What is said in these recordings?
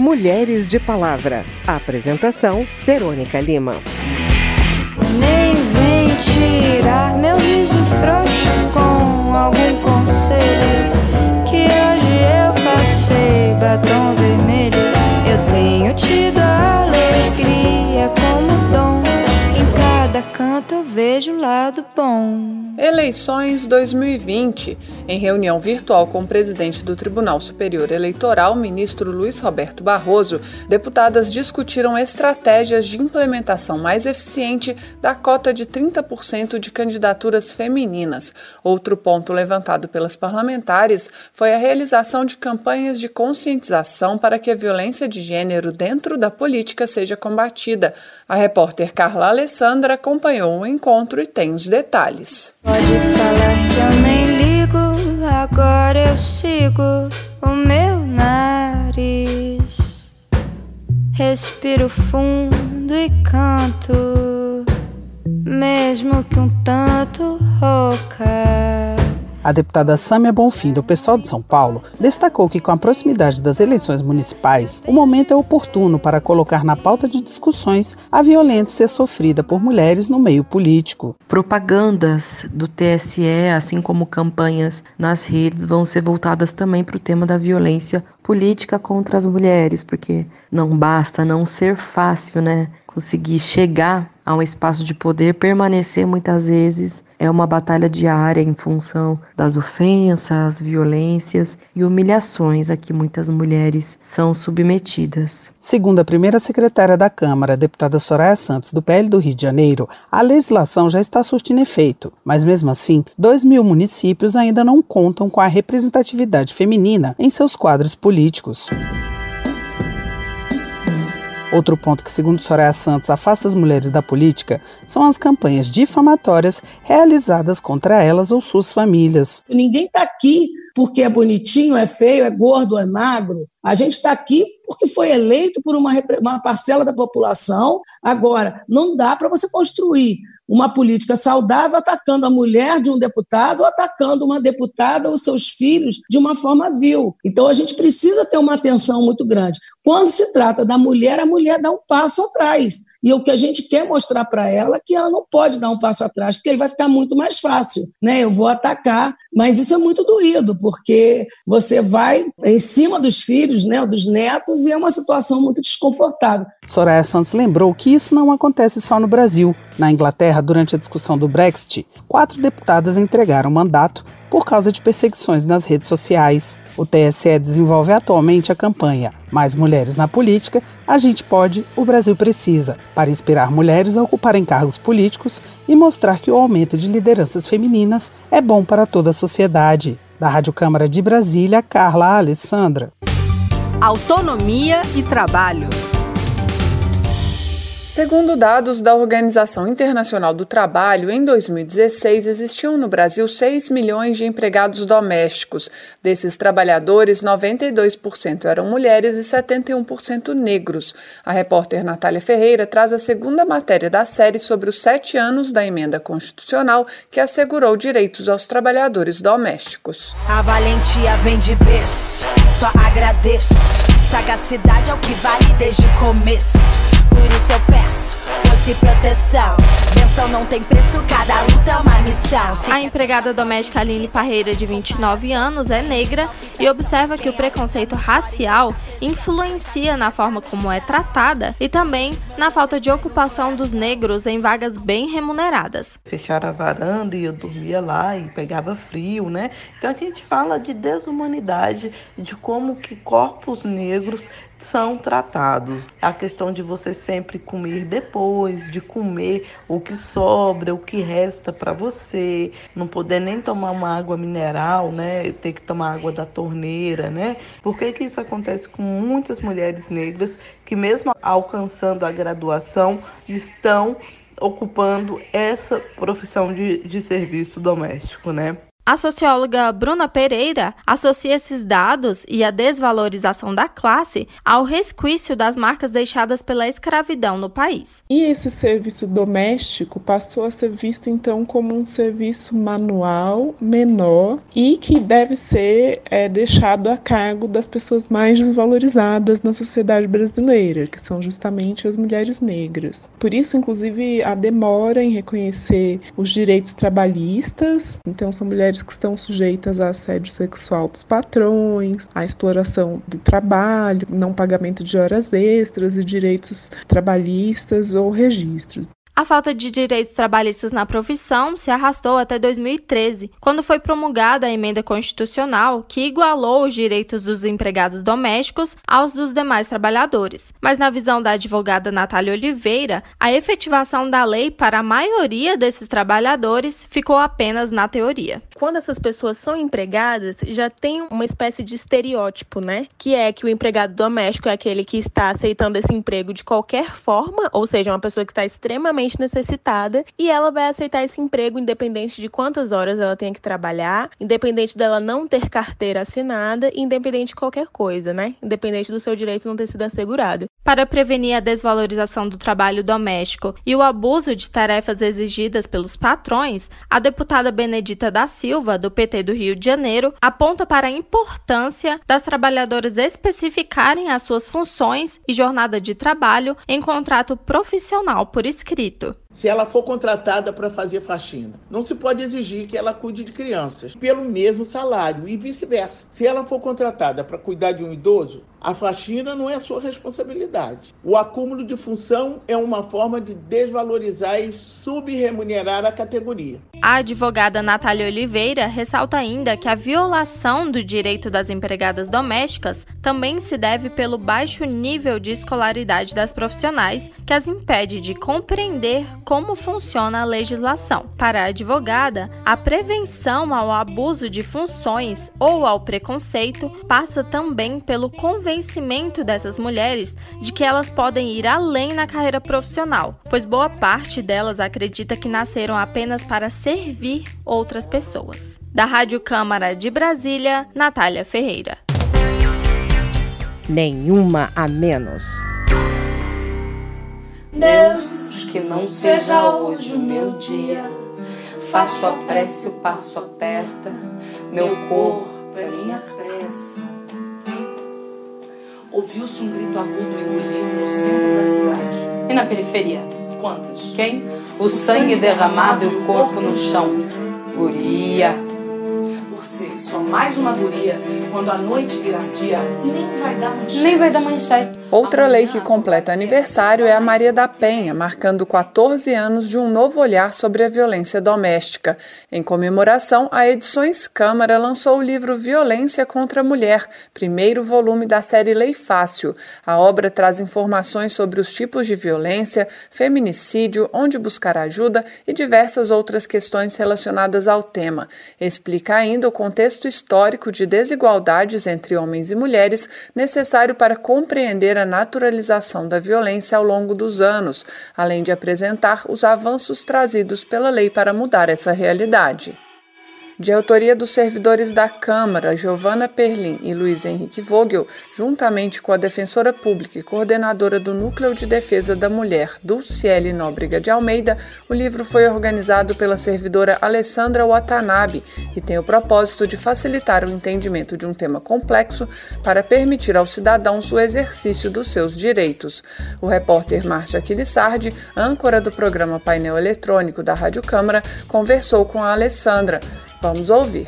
Mulheres de Palavra. Apresentação: Verônica Lima. Nem vem tirar meu riso frouxo com algum conselho. Que hoje eu passei batom vermelho. Eu tenho tido vejo o lado bom. Eleições 2020. Em reunião virtual com o presidente do Tribunal Superior Eleitoral, ministro Luiz Roberto Barroso, deputadas discutiram estratégias de implementação mais eficiente da cota de 30% de candidaturas femininas. Outro ponto levantado pelas parlamentares foi a realização de campanhas de conscientização para que a violência de gênero dentro da política seja combatida. A repórter Carla Alessandra acompanhou o encontro e tem os detalhes. Pode falar que eu nem ligo, agora eu sigo o meu nariz. Respiro fundo e canto, mesmo que um tanto rouca. A deputada Sâmia Bonfim, do pessoal de São Paulo, destacou que, com a proximidade das eleições municipais, o momento é oportuno para colocar na pauta de discussões a violência sofrida por mulheres no meio político. Propagandas do TSE, assim como campanhas nas redes, vão ser voltadas também para o tema da violência política contra as mulheres, porque não basta não ser fácil, né? Conseguir chegar a um espaço de poder, permanecer muitas vezes é uma batalha diária em função das ofensas, violências e humilhações a que muitas mulheres são submetidas. Segundo a primeira secretária da Câmara, deputada Soraya Santos, do PL do Rio de Janeiro, a legislação já está surtindo efeito, mas mesmo assim, 2 mil municípios ainda não contam com a representatividade feminina em seus quadros políticos. Outro ponto que, segundo Soraya Santos, afasta as mulheres da política são as campanhas difamatórias realizadas contra elas ou suas famílias. Ninguém está aqui porque é bonitinho, é feio, é gordo, é magro. A gente está aqui porque foi eleito por uma, uma parcela da população. Agora, não dá para você construir uma política saudável atacando a mulher de um deputado ou atacando uma deputada ou seus filhos de uma forma vil. Então a gente precisa ter uma atenção muito grande. Quando se trata da mulher, a mulher dá um passo atrás. E o que a gente quer mostrar para ela é que ela não pode dar um passo atrás, porque aí vai ficar muito mais fácil, né? Eu vou atacar, mas isso é muito doído, porque você vai em cima dos filhos, né, dos netos, e é uma situação muito desconfortável. Soraya Santos lembrou que isso não acontece só no Brasil. Na Inglaterra, durante a discussão do Brexit, quatro deputadas entregaram mandato por causa de perseguições nas redes sociais. O TSE desenvolve atualmente a campanha Mais Mulheres na Política, a gente pode, o Brasil precisa, para inspirar mulheres a ocuparem cargos políticos e mostrar que o aumento de lideranças femininas é bom para toda a sociedade. Da Rádio Câmara de Brasília, Carla Alessandra. Autonomia e trabalho. Segundo dados da Organização Internacional do Trabalho, em 2016 existiam no Brasil 6 milhões de empregados domésticos. Desses trabalhadores, 92% eram mulheres e 71% negros. A repórter Natália Ferreira traz a segunda matéria da série sobre os sete anos da emenda constitucional que assegurou direitos aos trabalhadores domésticos. A valentia vem de berço, só agradeço. Sagacidade é o que vale desde o começo. Por isso eu peço, fosse proteção. Não tem preço, cada luta é uma missão. Se A empregada doméstica Aline Parreira, de 29 anos, é negra e observa que o preconceito racial influencia na forma como é tratada e também na falta de ocupação dos negros em vagas bem remuneradas. Fecharam a varanda e eu dormia lá e pegava frio, né? Então a gente fala de desumanidade, de como que corpos negros são tratados. A questão de você sempre comer depois, de comer o que sobra, o que resta para você, não poder nem tomar uma água mineral, né? Ter que tomar água da torneira, né? Por que, que isso acontece com muitas mulheres negras que, mesmo alcançando a graduação, estão ocupando essa profissão de, de serviço doméstico, né? A socióloga Bruna Pereira associa esses dados e a desvalorização da classe ao resquício das marcas deixadas pela escravidão no país. E esse serviço doméstico passou a ser visto então como um serviço manual menor e que deve ser é, deixado a cargo das pessoas mais desvalorizadas na sociedade brasileira, que são justamente as mulheres negras. Por isso, inclusive, a demora em reconhecer os direitos trabalhistas. Então, são mulheres mulheres que estão sujeitas a assédio sexual dos patrões, à exploração do trabalho, não pagamento de horas extras e direitos trabalhistas ou registros. A falta de direitos trabalhistas na profissão se arrastou até 2013, quando foi promulgada a emenda constitucional que igualou os direitos dos empregados domésticos aos dos demais trabalhadores. Mas, na visão da advogada Natália Oliveira, a efetivação da lei para a maioria desses trabalhadores ficou apenas na teoria. Quando essas pessoas são empregadas, já tem uma espécie de estereótipo, né? Que é que o empregado doméstico é aquele que está aceitando esse emprego de qualquer forma, ou seja, uma pessoa que está extremamente necessitada e ela vai aceitar esse emprego independente de quantas horas ela tenha que trabalhar, independente dela não ter carteira assinada, independente de qualquer coisa, né? Independente do seu direito não ter sido assegurado. Para prevenir a desvalorização do trabalho doméstico e o abuso de tarefas exigidas pelos patrões, a deputada Benedita da Silva, do PT do Rio de Janeiro, aponta para a importância das trabalhadoras especificarem as suas funções e jornada de trabalho em contrato profissional por escrito se ela for contratada para fazer faxina, não se pode exigir que ela cuide de crianças pelo mesmo salário e vice-versa. Se ela for contratada para cuidar de um idoso, a faxina não é sua responsabilidade. O acúmulo de função é uma forma de desvalorizar e subremunerar a categoria. A advogada Natália Oliveira ressalta ainda que a violação do direito das empregadas domésticas também se deve pelo baixo nível de escolaridade das profissionais, que as impede de compreender como funciona a legislação. Para a advogada, a prevenção ao abuso de funções ou ao preconceito passa também pelo convencimento dessas mulheres de que elas podem ir além na carreira profissional, pois boa parte delas acredita que nasceram apenas para servir outras pessoas. Da Rádio Câmara de Brasília, Natália Ferreira. Nenhuma a menos. Deus, que não seja hoje o meu dia. Faço a prece, o passo aperta, meu corpo é minha pressa ouviu-se um grito agudo e ruído no centro da cidade. E na periferia? Quantas? Quem? O, o sangue, sangue derramado e o corpo no chão. Guria. Por ser só mais uma guria, quando a noite virar dia, nem vai dar manchete. Nem vai dar manchete. Outra lei que completa aniversário é a Maria da Penha, marcando 14 anos de um novo olhar sobre a violência doméstica. Em comemoração, a Edições Câmara lançou o livro Violência contra a Mulher, primeiro volume da série Lei Fácil. A obra traz informações sobre os tipos de violência, feminicídio, onde buscar ajuda e diversas outras questões relacionadas ao tema. Explica ainda o contexto histórico de desigualdades entre homens e mulheres necessário para compreender a naturalização da violência ao longo dos anos, além de apresentar os avanços trazidos pela lei para mudar essa realidade de autoria dos servidores da Câmara, Giovana Perlin e Luiz Henrique Vogel, juntamente com a defensora pública e coordenadora do Núcleo de Defesa da Mulher, Dulciele Nóbrega de Almeida, o livro foi organizado pela servidora Alessandra Watanabe e tem o propósito de facilitar o entendimento de um tema complexo para permitir aos cidadãos o exercício dos seus direitos. O repórter Márcio Aquilissardi, âncora do programa Painel Eletrônico da Rádio Câmara, conversou com a Alessandra. Vamos ouvir.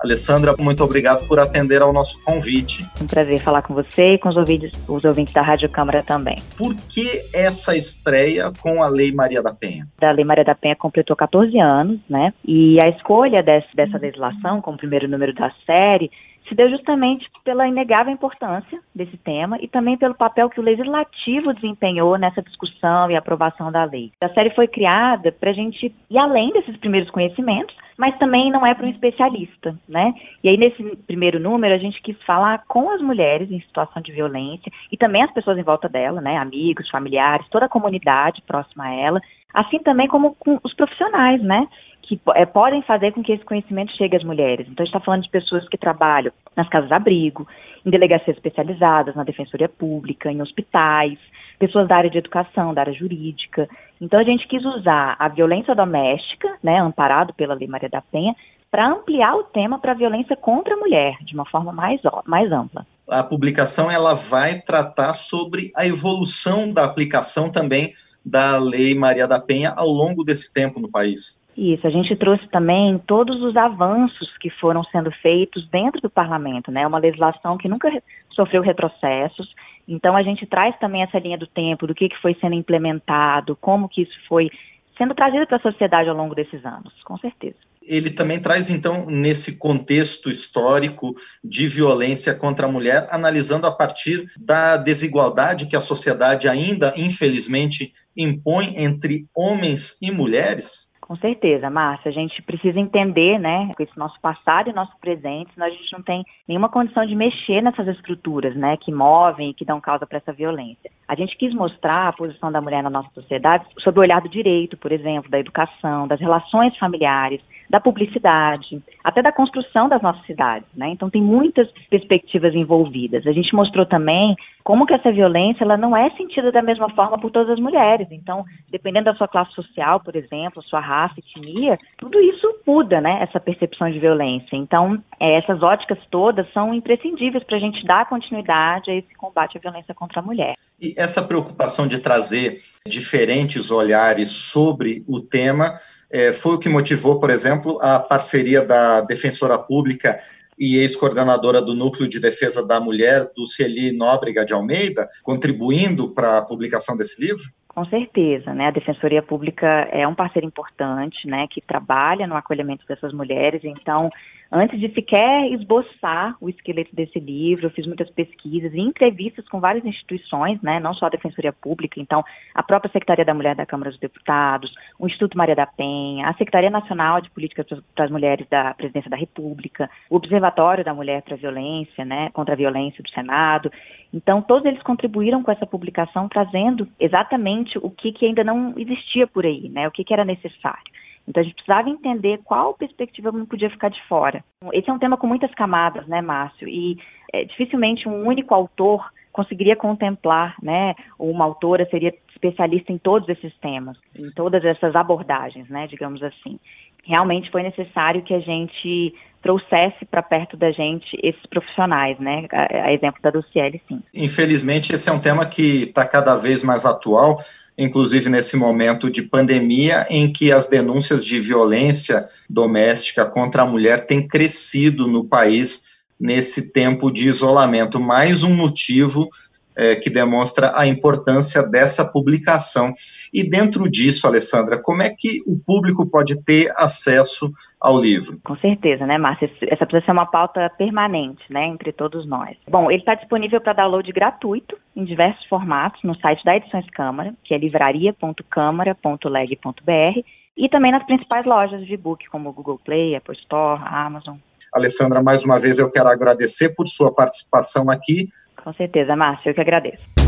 Alessandra, muito obrigado por atender ao nosso convite. Um prazer falar com você e com os ouvintes, os ouvintes da Rádio Câmara também. Por que essa estreia com a Lei Maria da Penha? A Lei Maria da Penha completou 14 anos, né? E a escolha desse, dessa legislação como primeiro número da série se deu justamente pela inegável importância desse tema e também pelo papel que o legislativo desempenhou nessa discussão e aprovação da lei. A série foi criada para a gente ir além desses primeiros conhecimentos, mas também não é para um especialista, né? E aí nesse primeiro número a gente quis falar com as mulheres em situação de violência e também as pessoas em volta dela, né? Amigos, familiares, toda a comunidade próxima a ela, assim também como com os profissionais, né? Que é, podem fazer com que esse conhecimento chegue às mulheres. Então, a gente está falando de pessoas que trabalham nas casas de abrigo, em delegacias especializadas, na defensoria pública, em hospitais, pessoas da área de educação, da área jurídica. Então, a gente quis usar a violência doméstica, né, amparado pela Lei Maria da Penha, para ampliar o tema para a violência contra a mulher, de uma forma mais, mais ampla. A publicação ela vai tratar sobre a evolução da aplicação também da Lei Maria da Penha ao longo desse tempo no país. Isso, a gente trouxe também todos os avanços que foram sendo feitos dentro do parlamento, né? Uma legislação que nunca sofreu retrocessos. Então a gente traz também essa linha do tempo, do que, que foi sendo implementado, como que isso foi sendo trazido para a sociedade ao longo desses anos, com certeza. Ele também traz, então, nesse contexto histórico de violência contra a mulher, analisando a partir da desigualdade que a sociedade ainda, infelizmente, impõe entre homens e mulheres, com certeza, Márcia. A gente precisa entender, né, esse nosso passado e nosso presente, senão a gente não tem nenhuma condição de mexer nessas estruturas, né, que movem e que dão causa para essa violência. A gente quis mostrar a posição da mulher na nossa sociedade sob o olhar do direito, por exemplo, da educação, das relações familiares, da publicidade, até da construção das nossas cidades, né? Então tem muitas perspectivas envolvidas. A gente mostrou também como que essa violência ela não é sentida da mesma forma por todas as mulheres. Então, dependendo da sua classe social, por exemplo, sua raça, etnia, tudo isso muda, né? Essa percepção de violência. Então, é, essas óticas todas são imprescindíveis para a gente dar continuidade a esse combate à violência contra a mulher. E essa preocupação de trazer diferentes olhares sobre o tema é, foi o que motivou, por exemplo, a parceria da Defensora Pública e ex-coordenadora do Núcleo de Defesa da Mulher, do Cieli Nóbrega de Almeida, contribuindo para a publicação desse livro? Com certeza, né? A Defensoria Pública é um parceiro importante, né? Que trabalha no acolhimento dessas mulheres. Então, antes de sequer esboçar o esqueleto desse livro, eu fiz muitas pesquisas e entrevistas com várias instituições, né? Não só a Defensoria Pública, então a própria Secretaria da Mulher da Câmara dos Deputados, o Instituto Maria da Penha, a Secretaria Nacional de Políticas para as Mulheres da Presidência da República, o Observatório da Mulher para a Violência, né? Contra a Violência do Senado. Então, todos eles contribuíram com essa publicação, trazendo exatamente o que, que ainda não existia por aí, né? O que, que era necessário. Então, a gente precisava entender qual perspectiva não podia ficar de fora. Esse é um tema com muitas camadas, né, Márcio? E é, dificilmente um único autor conseguiria contemplar, né? Uma autora seria especialista em todos esses temas, em todas essas abordagens, né? Digamos assim. Realmente foi necessário que a gente trouxesse para perto da gente esses profissionais, né? A, a exemplo da Luciele, sim. Infelizmente, esse é um tema que está cada vez mais atual, inclusive nesse momento de pandemia, em que as denúncias de violência doméstica contra a mulher têm crescido no país nesse tempo de isolamento. Mais um motivo é, que demonstra a importância dessa publicação. E dentro disso, Alessandra, como é que o público pode ter acesso ao livro? Com certeza, né, Márcia? Essa precisa ser uma pauta permanente, né, entre todos nós. Bom, ele está disponível para download gratuito em diversos formatos no site da Edições Câmara, que é livraria.câmara.leg.br, e também nas principais lojas de e-book, como o Google Play, Apple Store, Amazon. Alessandra, mais uma vez eu quero agradecer por sua participação aqui. Com certeza, Márcio, eu que agradeço.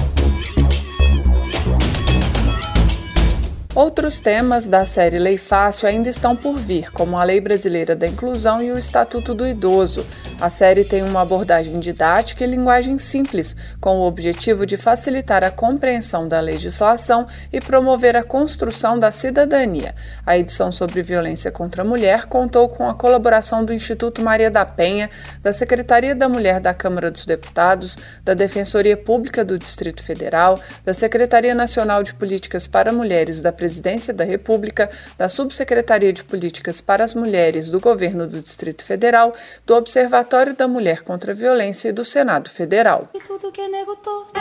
Outros temas da série Lei Fácil ainda estão por vir, como a Lei Brasileira da Inclusão e o Estatuto do Idoso. A série tem uma abordagem didática e linguagem simples, com o objetivo de facilitar a compreensão da legislação e promover a construção da cidadania. A edição sobre violência contra a mulher contou com a colaboração do Instituto Maria da Penha, da Secretaria da Mulher da Câmara dos Deputados, da Defensoria Pública do Distrito Federal, da Secretaria Nacional de Políticas para Mulheres da Presidência da República, da Subsecretaria de Políticas para as Mulheres do Governo do Distrito Federal, do Observatório da Mulher contra a Violência e do Senado Federal. E tudo que é nego torto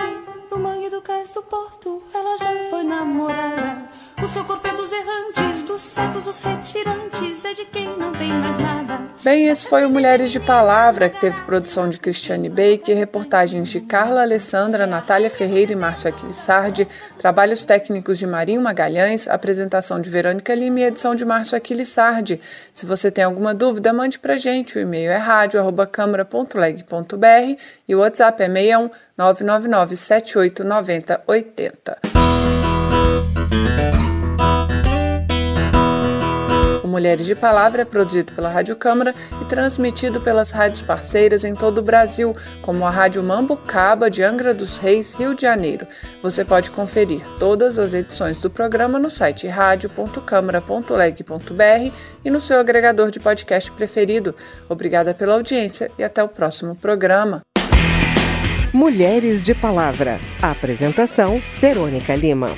do mangue, do cais, do porto, ela já foi namorada. O seu corpo é dos errantes, dos secos, os retirantes, é de quem não tem mais nada. Bem, esse foi o Mulheres de Palavra, que teve produção de Cristiane Baker, reportagens de Carla Alessandra, Natália Ferreira e Márcio Aquilissardi, trabalhos técnicos de Marinho Magalhães, apresentação de Verônica Lima e edição de Márcio Aquilissardi. Se você tem alguma dúvida, mande pra gente. O e-mail é rádio.câmara.leg.br e o WhatsApp é 61 999 7890 80. Mulheres de Palavra é produzido pela Rádio Câmara e transmitido pelas rádios parceiras em todo o Brasil, como a Rádio Mambucaba de Angra dos Reis, Rio de Janeiro. Você pode conferir todas as edições do programa no site radio.câmara.leg.br e no seu agregador de podcast preferido. Obrigada pela audiência e até o próximo programa. Mulheres de Palavra. Apresentação: Verônica Lima.